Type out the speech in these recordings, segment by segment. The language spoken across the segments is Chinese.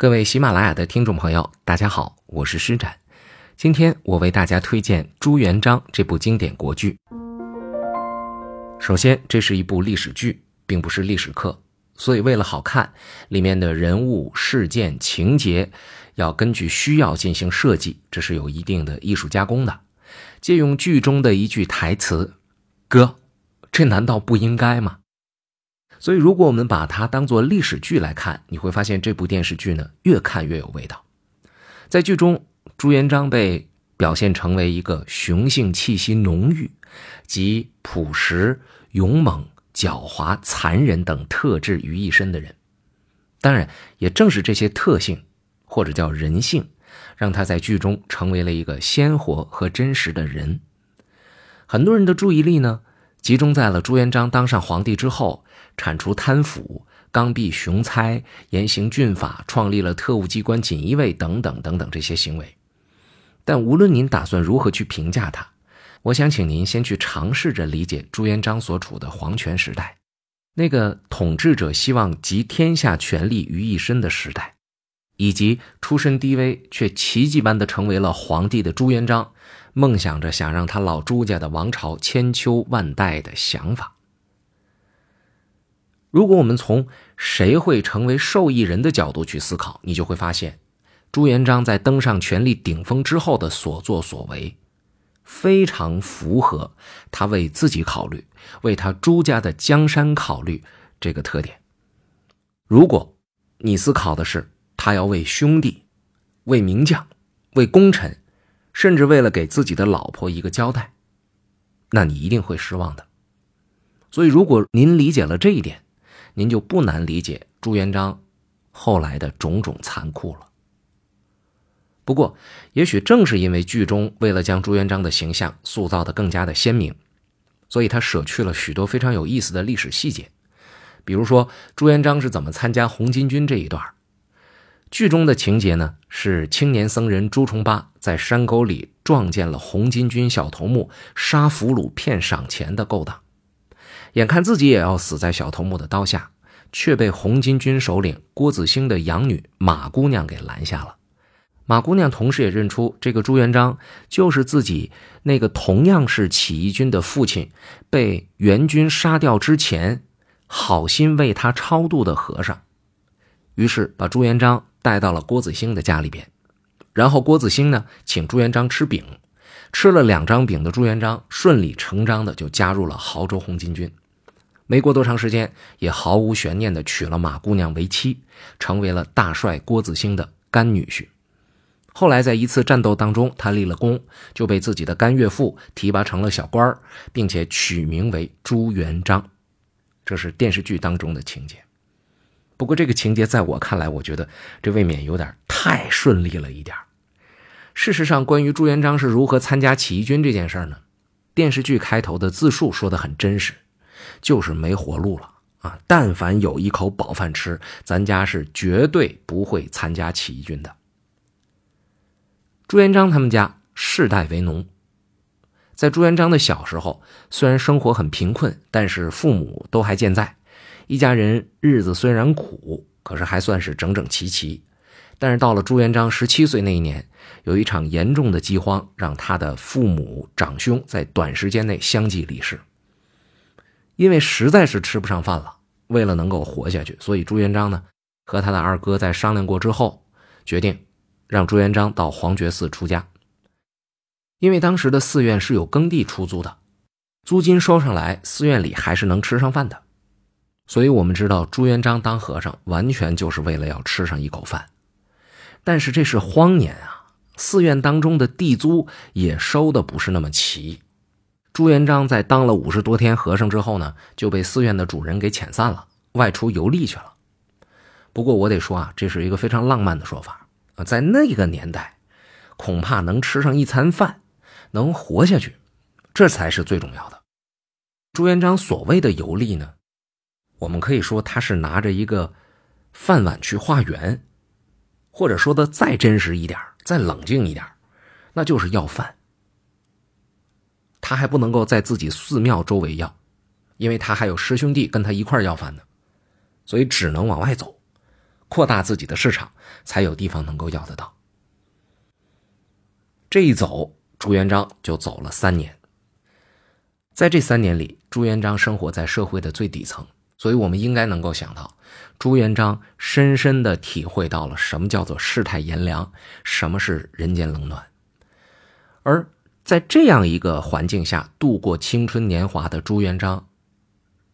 各位喜马拉雅的听众朋友，大家好，我是施展。今天我为大家推荐《朱元璋》这部经典国剧。首先，这是一部历史剧，并不是历史课，所以为了好看，里面的人物、事件、情节要根据需要进行设计，这是有一定的艺术加工的。借用剧中的一句台词：“哥，这难道不应该吗？”所以，如果我们把它当做历史剧来看，你会发现这部电视剧呢越看越有味道。在剧中，朱元璋被表现成为一个雄性气息浓郁、集朴实、勇猛、狡猾、残忍等特质于一身的人。当然，也正是这些特性，或者叫人性，让他在剧中成为了一个鲜活和真实的人。很多人的注意力呢，集中在了朱元璋当上皇帝之后。铲除贪腐、刚愎雄猜、严刑峻法，创立了特务机关锦衣卫等等等等这些行为。但无论您打算如何去评价他，我想请您先去尝试着理解朱元璋所处的皇权时代，那个统治者希望集天下权力于一身的时代，以及出身低微却奇迹般的成为了皇帝的朱元璋，梦想着想让他老朱家的王朝千秋万代的想法。如果我们从谁会成为受益人的角度去思考，你就会发现，朱元璋在登上权力顶峰之后的所作所为，非常符合他为自己考虑、为他朱家的江山考虑这个特点。如果你思考的是他要为兄弟、为名将、为功臣，甚至为了给自己的老婆一个交代，那你一定会失望的。所以，如果您理解了这一点，您就不难理解朱元璋后来的种种残酷了。不过，也许正是因为剧中为了将朱元璋的形象塑造的更加的鲜明，所以他舍去了许多非常有意思的历史细节。比如说，朱元璋是怎么参加红巾军这一段。剧中的情节呢，是青年僧人朱重八在山沟里撞见了红巾军小头目杀俘虏骗赏钱的勾当。眼看自己也要死在小头目的刀下，却被红巾军首领郭子兴的养女马姑娘给拦下了。马姑娘同时也认出这个朱元璋就是自己那个同样是起义军的父亲被元军杀掉之前，好心为他超度的和尚。于是把朱元璋带到了郭子兴的家里边，然后郭子兴呢请朱元璋吃饼，吃了两张饼的朱元璋顺理成章的就加入了亳州红巾军。没过多长时间，也毫无悬念的娶了马姑娘为妻，成为了大帅郭子兴的干女婿。后来在一次战斗当中，他立了功，就被自己的干岳父提拔成了小官并且取名为朱元璋。这是电视剧当中的情节。不过这个情节在我看来，我觉得这未免有点太顺利了一点。事实上，关于朱元璋是如何参加起义军这件事呢？电视剧开头的自述说的很真实。就是没活路了啊！但凡有一口饱饭吃，咱家是绝对不会参加起义军的。朱元璋他们家世代为农，在朱元璋的小时候，虽然生活很贫困，但是父母都还健在，一家人日子虽然苦，可是还算是整整齐齐。但是到了朱元璋十七岁那一年，有一场严重的饥荒，让他的父母长兄在短时间内相继离世。因为实在是吃不上饭了，为了能够活下去，所以朱元璋呢和他的二哥在商量过之后，决定让朱元璋到黄觉寺出家。因为当时的寺院是有耕地出租的，租金收上来，寺院里还是能吃上饭的。所以我们知道朱元璋当和尚完全就是为了要吃上一口饭。但是这是荒年啊，寺院当中的地租也收的不是那么齐。朱元璋在当了五十多天和尚之后呢，就被寺院的主人给遣散了，外出游历去了。不过我得说啊，这是一个非常浪漫的说法啊，在那个年代，恐怕能吃上一餐饭，能活下去，这才是最重要的。朱元璋所谓的游历呢，我们可以说他是拿着一个饭碗去化缘，或者说的再真实一点，再冷静一点，那就是要饭。他还不能够在自己寺庙周围要，因为他还有师兄弟跟他一块要饭呢，所以只能往外走。扩大自己的市场，才有地方能够要得到。这一走，朱元璋就走了三年。在这三年里，朱元璋生活在社会的最底层，所以我们应该能够想到，朱元璋深深的体会到了什么叫做世态炎凉，什么是人间冷暖。而在这样一个环境下度过青春年华的朱元璋，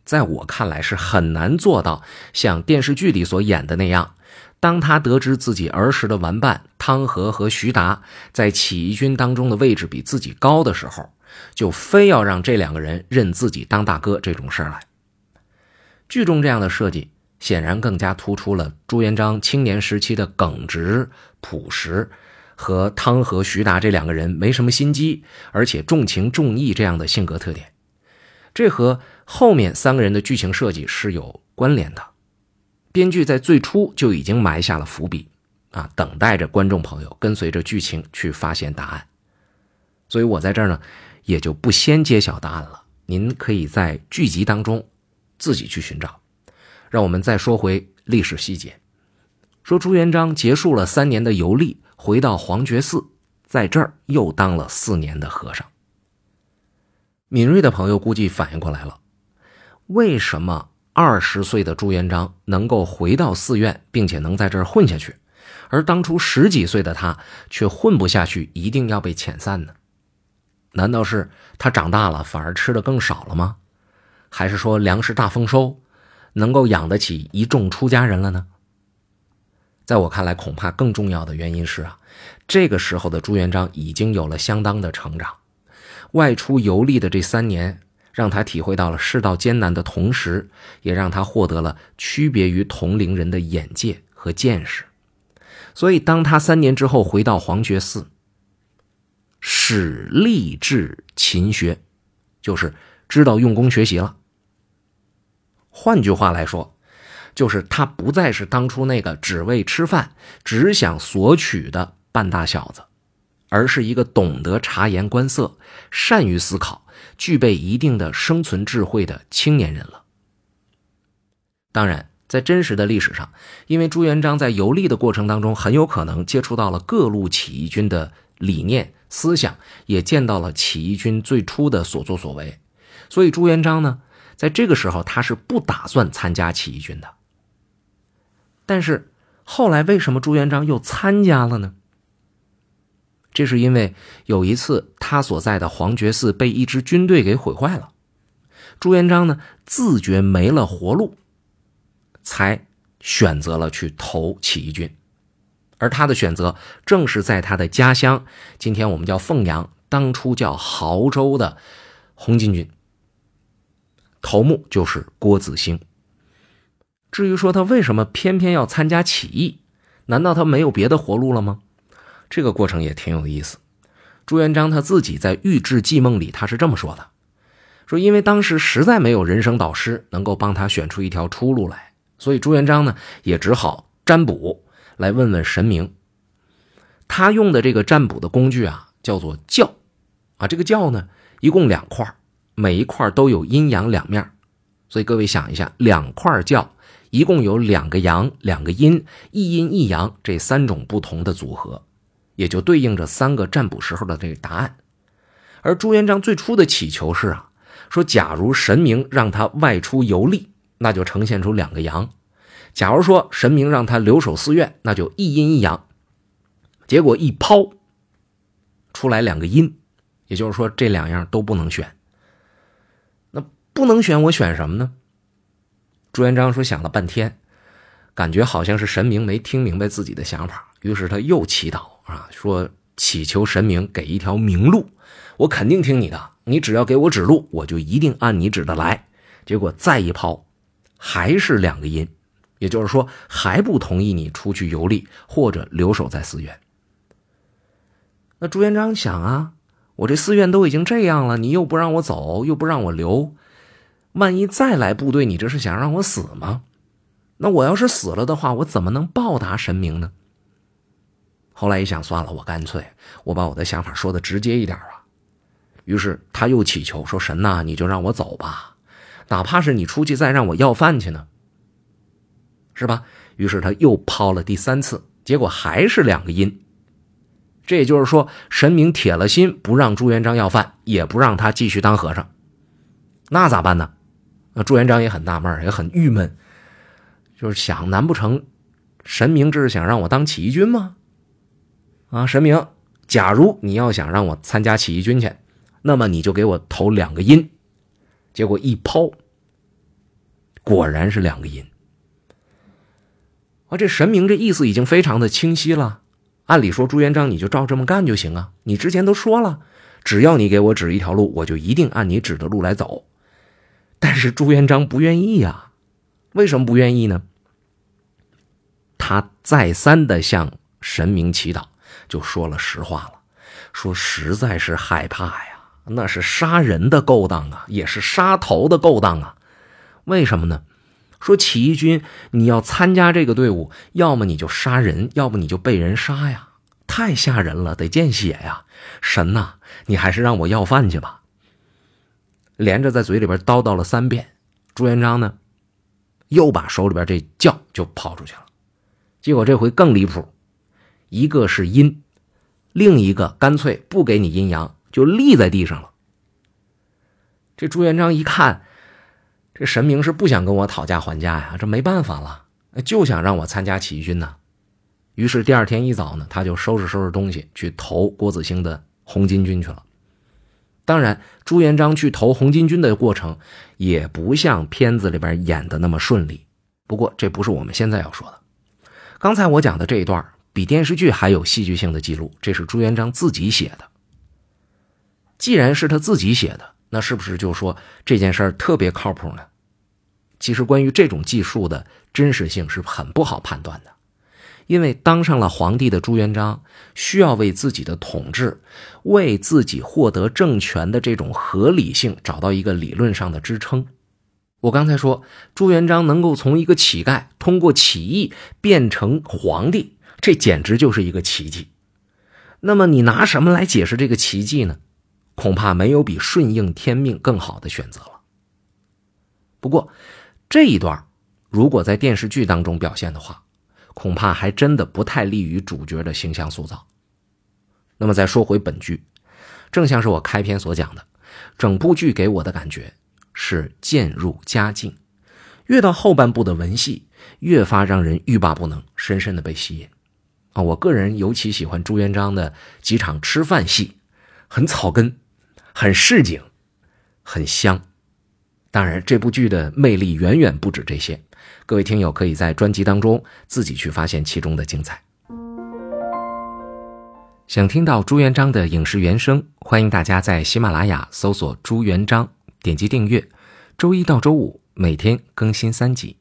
在我看来是很难做到像电视剧里所演的那样，当他得知自己儿时的玩伴汤和和徐达在起义军当中的位置比自己高的时候。就非要让这两个人认自己当大哥这种事儿来。剧中这样的设计，显然更加突出了朱元璋青年时期的耿直朴实，和汤和徐达这两个人没什么心机，而且重情重义这样的性格特点。这和后面三个人的剧情设计是有关联的。编剧在最初就已经埋下了伏笔，啊，等待着观众朋友跟随着剧情去发现答案。所以我在这儿呢。也就不先揭晓答案了，您可以在剧集当中自己去寻找。让我们再说回历史细节，说朱元璋结束了三年的游历，回到黄觉寺，在这儿又当了四年的和尚。敏锐的朋友估计反应过来了，为什么二十岁的朱元璋能够回到寺院，并且能在这儿混下去，而当初十几岁的他却混不下去，一定要被遣散呢？难道是他长大了反而吃的更少了吗？还是说粮食大丰收，能够养得起一众出家人了呢？在我看来，恐怕更重要的原因是啊，这个时候的朱元璋已经有了相当的成长，外出游历的这三年，让他体会到了世道艰难的同时，也让他获得了区别于同龄人的眼界和见识。所以，当他三年之后回到黄觉寺。始立志勤学，就是知道用功学习了。换句话来说，就是他不再是当初那个只为吃饭、只想索取的半大小子，而是一个懂得察言观色、善于思考、具备一定的生存智慧的青年人了。当然，在真实的历史上，因为朱元璋在游历的过程当中，很有可能接触到了各路起义军的理念。思想也见到了起义军最初的所作所为，所以朱元璋呢，在这个时候他是不打算参加起义军的。但是后来为什么朱元璋又参加了呢？这是因为有一次他所在的黄觉寺被一支军队给毁坏了，朱元璋呢自觉没了活路，才选择了去投起义军。而他的选择正是在他的家乡，今天我们叫凤阳，当初叫亳州的红巾军，头目就是郭子兴。至于说他为什么偏偏要参加起义，难道他没有别的活路了吗？这个过程也挺有意思。朱元璋他自己在《御制记梦》里他是这么说的：说因为当时实在没有人生导师能够帮他选出一条出路来，所以朱元璋呢也只好占卜。来问问神明，他用的这个占卜的工具啊，叫做教，啊，这个教呢，一共两块，每一块都有阴阳两面，所以各位想一下，两块教一共有两个阳，两个阴，一阴一阳这三种不同的组合，也就对应着三个占卜时候的这个答案。而朱元璋最初的祈求是啊，说假如神明让他外出游历，那就呈现出两个阳。假如说神明让他留守寺院，那就一阴一阳。结果一抛出来两个阴，也就是说这两样都不能选。不能选，我选什么呢？朱元璋说想了半天，感觉好像是神明没听明白自己的想法，于是他又祈祷啊，说祈求神明给一条明路，我肯定听你的，你只要给我指路，我就一定按你指的来。结果再一抛，还是两个音。也就是说，还不同意你出去游历或者留守在寺院。那朱元璋想啊，我这寺院都已经这样了，你又不让我走，又不让我留，万一再来部队，你这是想让我死吗？那我要是死了的话，我怎么能报答神明呢？后来一想，算了，我干脆我把我的想法说的直接一点啊。于是他又祈求说：“神呐，你就让我走吧，哪怕是你出去再让我要饭去呢。”是吧？于是他又抛了第三次，结果还是两个音。这也就是说，神明铁了心不让朱元璋要饭，也不让他继续当和尚。那咋办呢？那朱元璋也很纳闷，也很郁闷，就是想：难不成神明这是想让我当起义军吗？啊，神明，假如你要想让我参加起义军去，那么你就给我投两个阴。结果一抛，果然是两个阴。啊，这神明这意思已经非常的清晰了。按理说，朱元璋你就照这么干就行啊！你之前都说了，只要你给我指一条路，我就一定按你指的路来走。但是朱元璋不愿意呀，为什么不愿意呢？他再三的向神明祈祷，就说了实话了，说实在是害怕呀，那是杀人的勾当啊，也是杀头的勾当啊。为什么呢？说起义军，你要参加这个队伍，要么你就杀人，要不你就被人杀呀，太吓人了，得见血呀！神呐，你还是让我要饭去吧。连着在嘴里边叨叨了三遍，朱元璋呢，又把手里边这轿就抛出去了。结果这回更离谱，一个是阴，另一个干脆不给你阴阳，就立在地上了。这朱元璋一看。这神明是不想跟我讨价还价呀，这没办法了，就想让我参加起义军呢。于是第二天一早呢，他就收拾收拾东西去投郭子兴的红巾军去了。当然，朱元璋去投红巾军的过程也不像片子里边演的那么顺利。不过这不是我们现在要说的。刚才我讲的这一段比电视剧还有戏剧性的记录，这是朱元璋自己写的。既然是他自己写的。那是不是就说这件事儿特别靠谱呢？其实关于这种技术的真实性是很不好判断的，因为当上了皇帝的朱元璋需要为自己的统治、为自己获得政权的这种合理性找到一个理论上的支撑。我刚才说朱元璋能够从一个乞丐通过起义变成皇帝，这简直就是一个奇迹。那么你拿什么来解释这个奇迹呢？恐怕没有比顺应天命更好的选择了。不过，这一段如果在电视剧当中表现的话，恐怕还真的不太利于主角的形象塑造。那么再说回本剧，正像是我开篇所讲的，整部剧给我的感觉是渐入佳境，越到后半部的文戏越发让人欲罢不能，深深的被吸引。啊，我个人尤其喜欢朱元璋的几场吃饭戏，很草根。很市井，很香。当然，这部剧的魅力远远不止这些。各位听友可以在专辑当中自己去发现其中的精彩。想听到朱元璋的影视原声，欢迎大家在喜马拉雅搜索“朱元璋”，点击订阅。周一到周五每天更新三集。